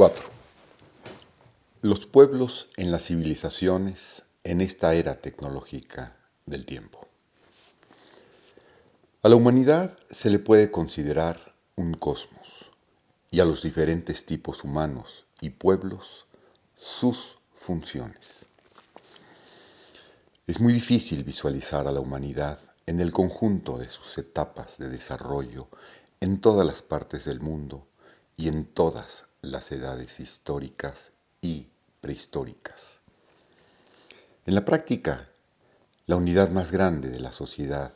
4. Los pueblos en las civilizaciones en esta era tecnológica del tiempo. A la humanidad se le puede considerar un cosmos y a los diferentes tipos humanos y pueblos sus funciones. Es muy difícil visualizar a la humanidad en el conjunto de sus etapas de desarrollo en todas las partes del mundo y en todas las edades históricas y prehistóricas. En la práctica, la unidad más grande de la sociedad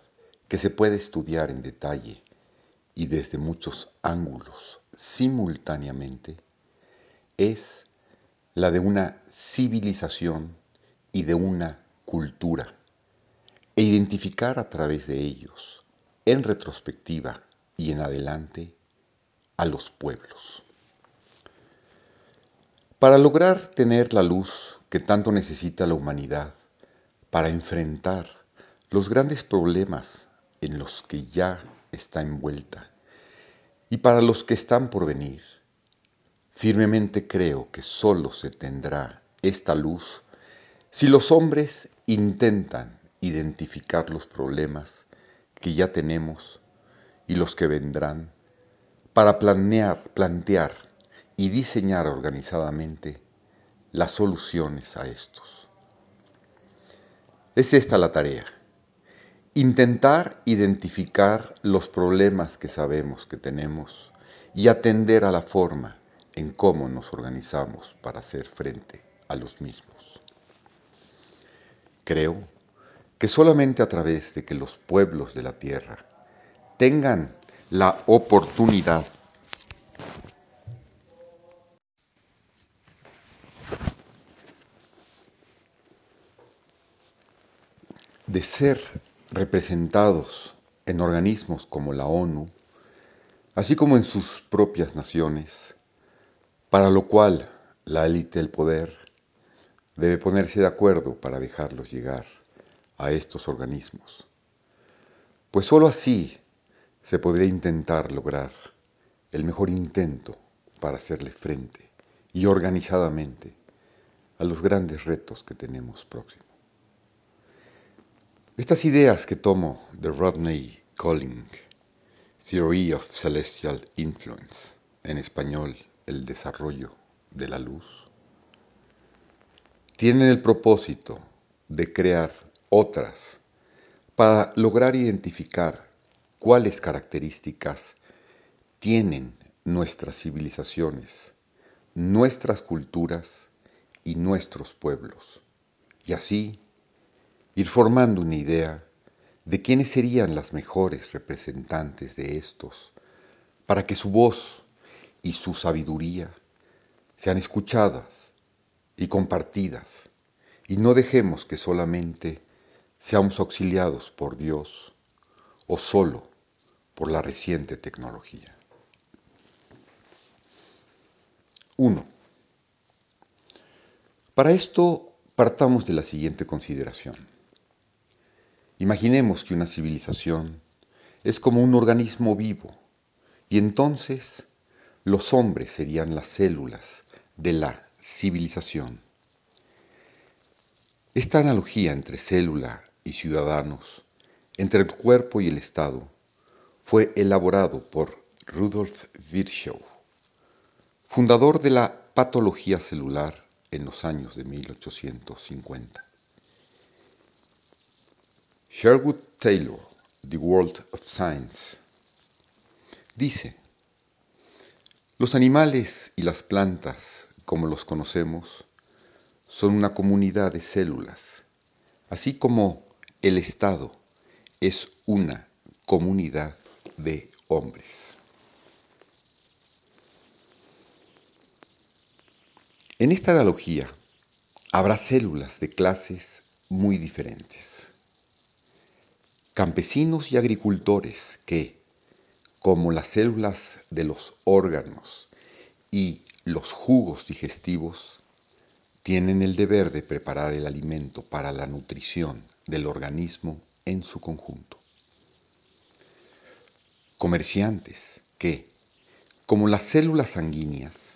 que se puede estudiar en detalle y desde muchos ángulos simultáneamente es la de una civilización y de una cultura e identificar a través de ellos, en retrospectiva y en adelante, a los pueblos. Para lograr tener la luz que tanto necesita la humanidad para enfrentar los grandes problemas en los que ya está envuelta y para los que están por venir, firmemente creo que sólo se tendrá esta luz si los hombres intentan identificar los problemas que ya tenemos y los que vendrán para planear, plantear y diseñar organizadamente las soluciones a estos. Es esta la tarea. Intentar identificar los problemas que sabemos que tenemos y atender a la forma en cómo nos organizamos para hacer frente a los mismos. Creo que solamente a través de que los pueblos de la tierra tengan la oportunidad ser representados en organismos como la ONU, así como en sus propias naciones, para lo cual la élite del poder debe ponerse de acuerdo para dejarlos llegar a estos organismos. Pues sólo así se podría intentar lograr el mejor intento para hacerle frente y organizadamente a los grandes retos que tenemos próximos. Estas ideas que tomo de Rodney Colling, Theory of Celestial Influence, en español, el desarrollo de la luz, tienen el propósito de crear otras para lograr identificar cuáles características tienen nuestras civilizaciones, nuestras culturas y nuestros pueblos, y así ir formando una idea de quiénes serían las mejores representantes de estos, para que su voz y su sabiduría sean escuchadas y compartidas, y no dejemos que solamente seamos auxiliados por Dios o solo por la reciente tecnología. 1. Para esto partamos de la siguiente consideración. Imaginemos que una civilización es como un organismo vivo y entonces los hombres serían las células de la civilización. Esta analogía entre célula y ciudadanos, entre el cuerpo y el Estado, fue elaborado por Rudolf Virchow, fundador de la patología celular en los años de 1850. Sherwood Taylor, The World of Science, dice, los animales y las plantas, como los conocemos, son una comunidad de células, así como el Estado es una comunidad de hombres. En esta analogía habrá células de clases muy diferentes campesinos y agricultores que, como las células de los órganos y los jugos digestivos, tienen el deber de preparar el alimento para la nutrición del organismo en su conjunto. Comerciantes que, como las células sanguíneas,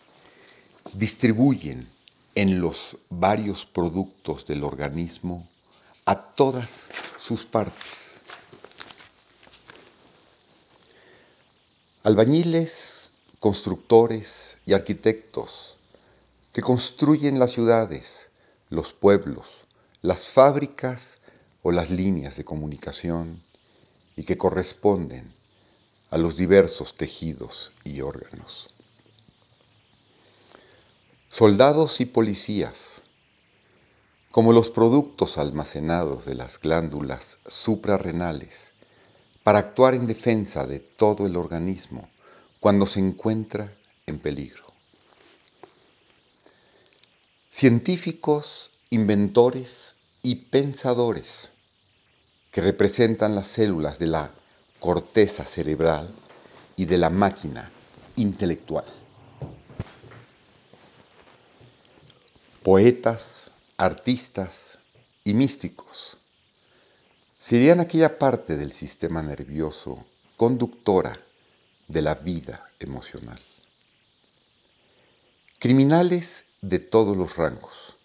distribuyen en los varios productos del organismo a todas sus partes. Albañiles, constructores y arquitectos que construyen las ciudades, los pueblos, las fábricas o las líneas de comunicación y que corresponden a los diversos tejidos y órganos. Soldados y policías, como los productos almacenados de las glándulas suprarrenales, para actuar en defensa de todo el organismo cuando se encuentra en peligro. Científicos, inventores y pensadores que representan las células de la corteza cerebral y de la máquina intelectual. Poetas, artistas y místicos serían aquella parte del sistema nervioso conductora de la vida emocional. Criminales de todos los rangos,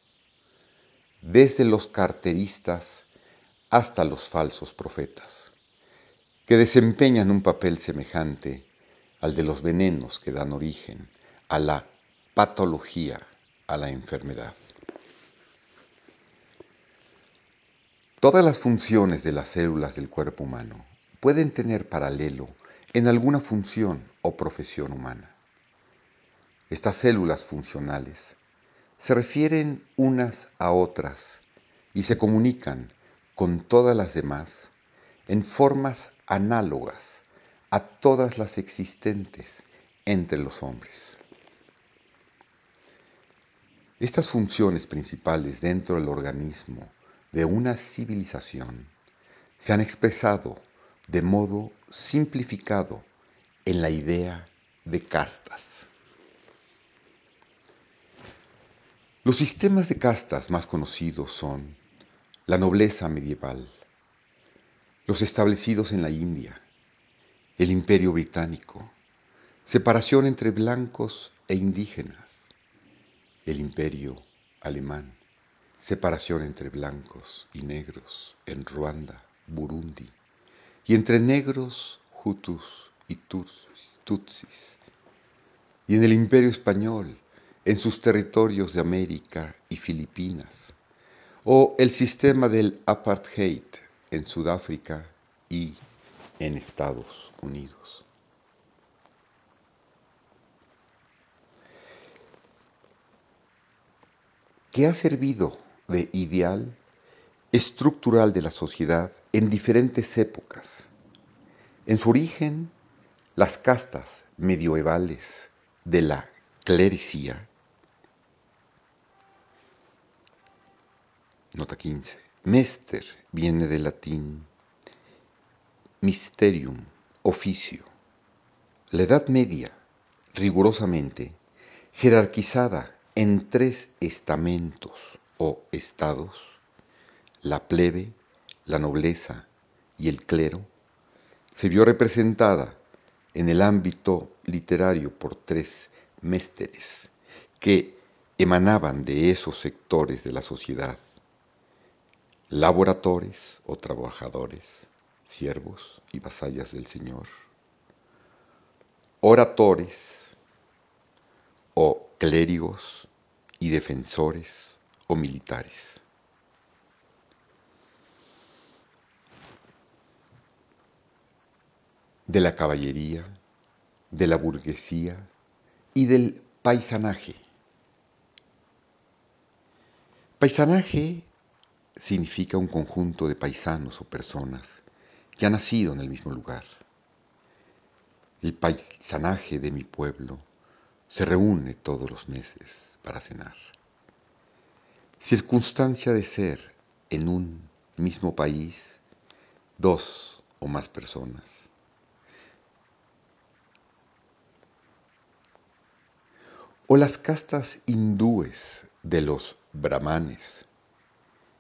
desde los carteristas hasta los falsos profetas, que desempeñan un papel semejante al de los venenos que dan origen a la patología, a la enfermedad. Todas las funciones de las células del cuerpo humano pueden tener paralelo en alguna función o profesión humana. Estas células funcionales se refieren unas a otras y se comunican con todas las demás en formas análogas a todas las existentes entre los hombres. Estas funciones principales dentro del organismo de una civilización se han expresado de modo simplificado en la idea de castas. Los sistemas de castas más conocidos son la nobleza medieval, los establecidos en la India, el imperio británico, separación entre blancos e indígenas, el imperio alemán, separación entre blancos y negros en Ruanda, Burundi, y entre negros, hutus y tutsis, y en el imperio español, en sus territorios de América y Filipinas, o el sistema del apartheid en Sudáfrica y en Estados Unidos. ¿Qué ha servido de ideal estructural de la sociedad en diferentes épocas. En su origen, las castas medievales de la clerecía Nota 15. Mester viene del latín mysterium, oficio. La Edad Media, rigurosamente, jerarquizada en tres estamentos o estados, la plebe, la nobleza y el clero, se vio representada en el ámbito literario por tres mésteres que emanaban de esos sectores de la sociedad. Laboradores o trabajadores, siervos y vasallas del Señor, oradores o clérigos y defensores militares. De la caballería, de la burguesía y del paisanaje. Paisanaje significa un conjunto de paisanos o personas que han nacido en el mismo lugar. El paisanaje de mi pueblo se reúne todos los meses para cenar. Circunstancia de ser en un mismo país dos o más personas. O las castas hindúes de los brahmanes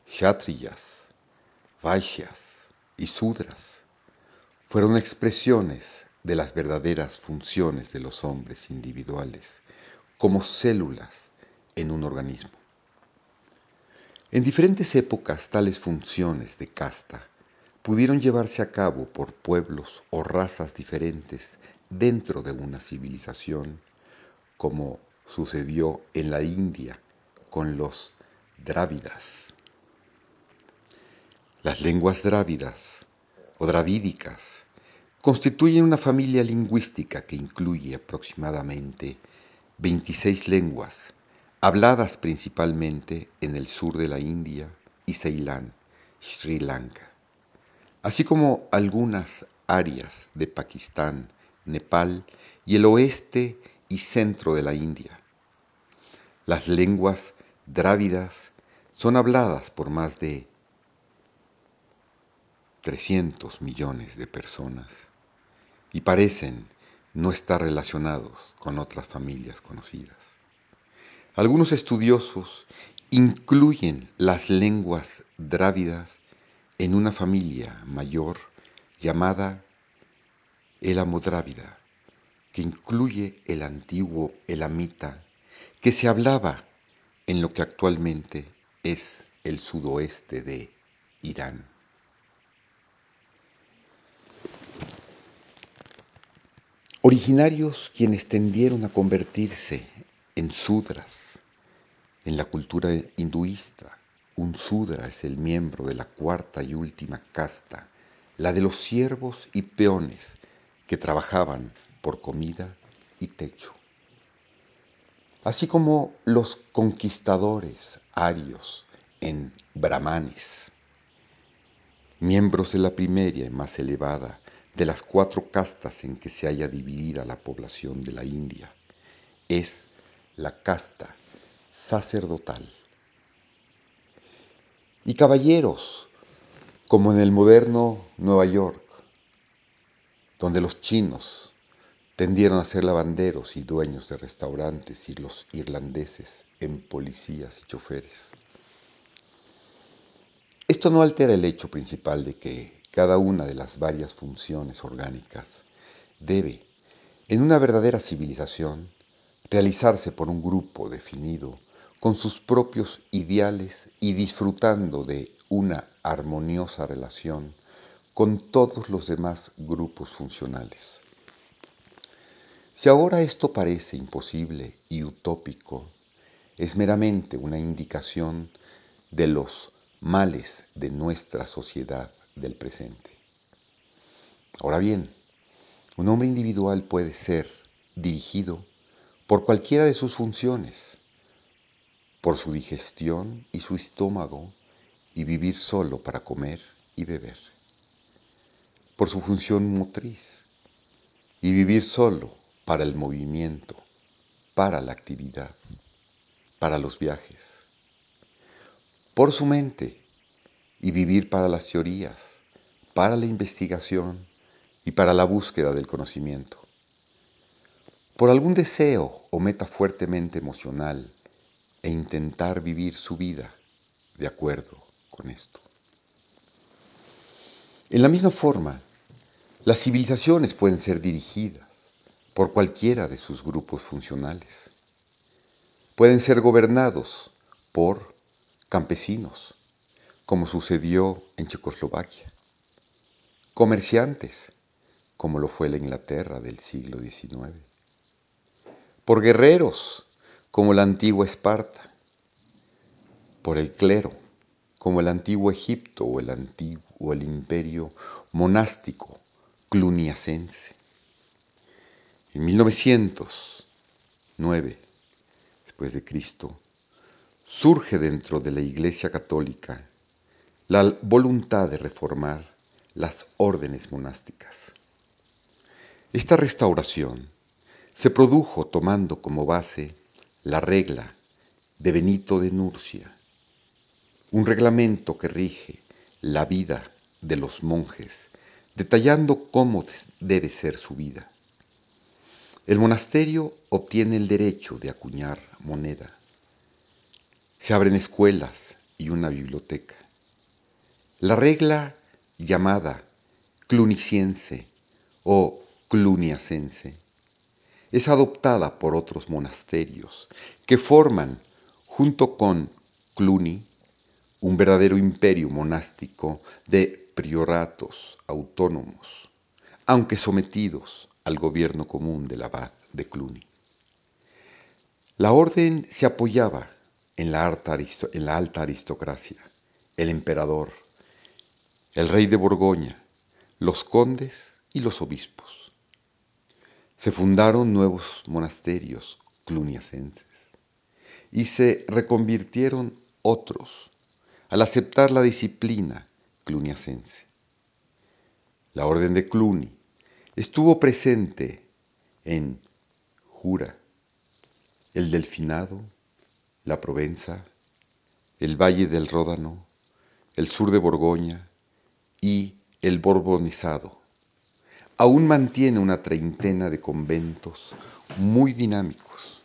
Kshatriyas, Vaishyas y Sudras fueron expresiones de las verdaderas funciones de los hombres individuales como células en un organismo. En diferentes épocas tales funciones de casta pudieron llevarse a cabo por pueblos o razas diferentes dentro de una civilización, como sucedió en la India con los drávidas. Las lenguas drávidas o dravídicas constituyen una familia lingüística que incluye aproximadamente 26 lenguas, habladas principalmente en el sur de la India y Ceilán, Sri Lanka, así como algunas áreas de Pakistán, Nepal y el oeste y centro de la India. Las lenguas drávidas son habladas por más de 300 millones de personas y parecen no estar relacionados con otras familias conocidas. Algunos estudiosos incluyen las lenguas drávidas en una familia mayor llamada elamodrávida, que incluye el antiguo elamita que se hablaba en lo que actualmente es el sudoeste de Irán. Originarios quienes tendieron a convertirse en sudras en la cultura hinduista. Un sudra es el miembro de la cuarta y última casta, la de los siervos y peones que trabajaban por comida y techo. Así como los conquistadores arios en brahmanes, miembros de la primera y más elevada de las cuatro castas en que se haya dividida la población de la India es la casta sacerdotal. Y caballeros, como en el moderno Nueva York, donde los chinos tendieron a ser lavanderos y dueños de restaurantes y los irlandeses en policías y choferes. Esto no altera el hecho principal de que cada una de las varias funciones orgánicas debe, en una verdadera civilización, realizarse por un grupo definido con sus propios ideales y disfrutando de una armoniosa relación con todos los demás grupos funcionales. Si ahora esto parece imposible y utópico, es meramente una indicación de los males de nuestra sociedad del presente. Ahora bien, un hombre individual puede ser dirigido por cualquiera de sus funciones, por su digestión y su estómago, y vivir solo para comer y beber, por su función motriz, y vivir solo para el movimiento, para la actividad, para los viajes, por su mente, y vivir para las teorías, para la investigación y para la búsqueda del conocimiento. Por algún deseo o meta fuertemente emocional e intentar vivir su vida de acuerdo con esto. En la misma forma, las civilizaciones pueden ser dirigidas por cualquiera de sus grupos funcionales. Pueden ser gobernados por campesinos, como sucedió en Checoslovaquia. Comerciantes, como lo fue la Inglaterra del siglo XIX. Por guerreros, como la antigua Esparta. Por el clero, como el antiguo Egipto o el antiguo el imperio monástico cluniacense. En 1909, después de Cristo, surge dentro de la Iglesia Católica la voluntad de reformar las órdenes monásticas. Esta restauración se produjo tomando como base la regla de Benito de Nurcia, un reglamento que rige la vida de los monjes, detallando cómo debe ser su vida. El monasterio obtiene el derecho de acuñar moneda. Se abren escuelas y una biblioteca. La regla llamada cluniciense o cluniacense es adoptada por otros monasterios que forman, junto con Cluny, un verdadero imperio monástico de prioratos autónomos, aunque sometidos al gobierno común del abad de Cluny. La orden se apoyaba en la, alta, aristocracia, el emperador, el rey de Borgoña, los condes y los obispos. Se fundaron nuevos monasterios cluniacenses y se reconvirtieron otros al aceptar la disciplina cluniacense. La orden de Cluny estuvo presente en Jura, el Delfinado, la Provenza, el Valle del Ródano, el sur de Borgoña y el Borbonizado. Aún mantiene una treintena de conventos muy dinámicos.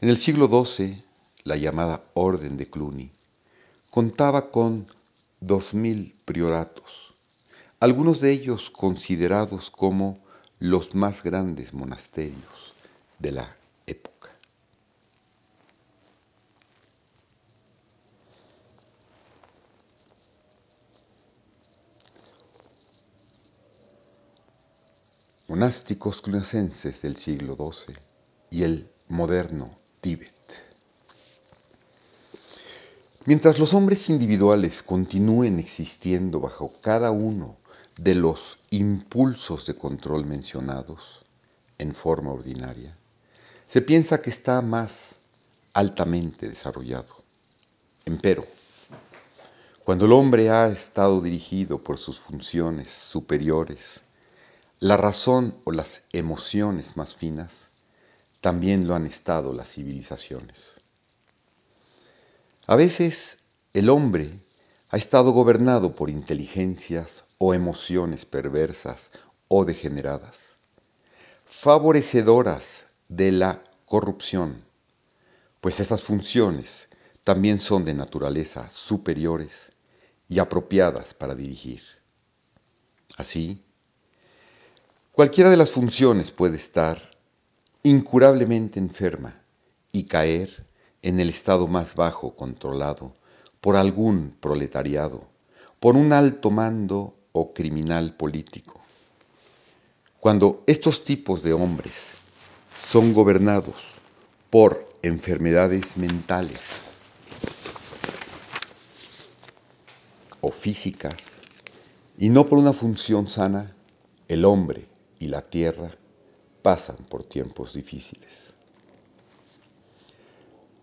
En el siglo XII, la llamada Orden de Cluny contaba con dos mil prioratos, algunos de ellos considerados como los más grandes monasterios de la Monásticos clunacenses del siglo XII y el moderno Tíbet. Mientras los hombres individuales continúen existiendo bajo cada uno de los impulsos de control mencionados en forma ordinaria, se piensa que está más altamente desarrollado. Empero, cuando el hombre ha estado dirigido por sus funciones superiores, la razón o las emociones más finas, también lo han estado las civilizaciones. A veces el hombre ha estado gobernado por inteligencias o emociones perversas o degeneradas, favorecedoras de la corrupción, pues esas funciones también son de naturaleza superiores y apropiadas para dirigir. Así, cualquiera de las funciones puede estar incurablemente enferma y caer en el estado más bajo controlado por algún proletariado, por un alto mando o criminal político. Cuando estos tipos de hombres son gobernados por enfermedades mentales o físicas y no por una función sana, el hombre y la tierra pasan por tiempos difíciles.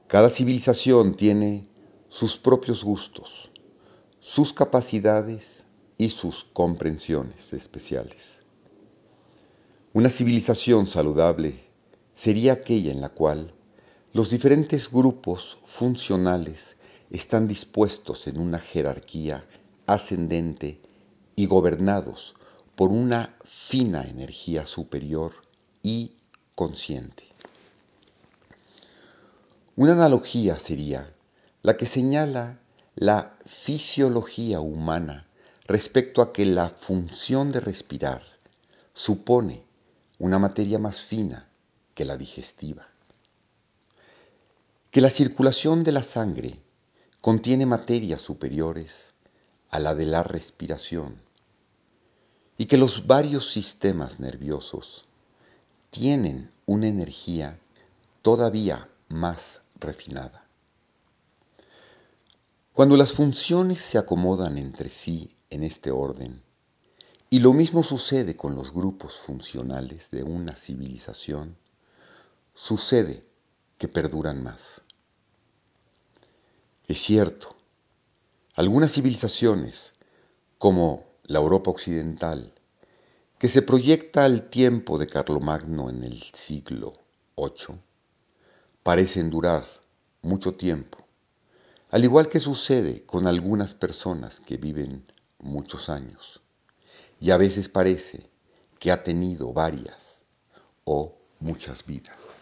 Cada civilización tiene sus propios gustos, sus capacidades y sus comprensiones especiales. Una civilización saludable sería aquella en la cual los diferentes grupos funcionales están dispuestos en una jerarquía ascendente y gobernados por una fina energía superior y consciente. Una analogía sería la que señala la fisiología humana respecto a que la función de respirar supone una materia más fina que la digestiva, que la circulación de la sangre contiene materias superiores a la de la respiración y que los varios sistemas nerviosos tienen una energía todavía más refinada. Cuando las funciones se acomodan entre sí en este orden, y lo mismo sucede con los grupos funcionales de una civilización, sucede que perduran más. Es cierto, algunas civilizaciones, como la Europa occidental, que se proyecta al tiempo de Carlomagno en el siglo VIII, parecen durar mucho tiempo, al igual que sucede con algunas personas que viven muchos años, y a veces parece que ha tenido varias o muchas vidas.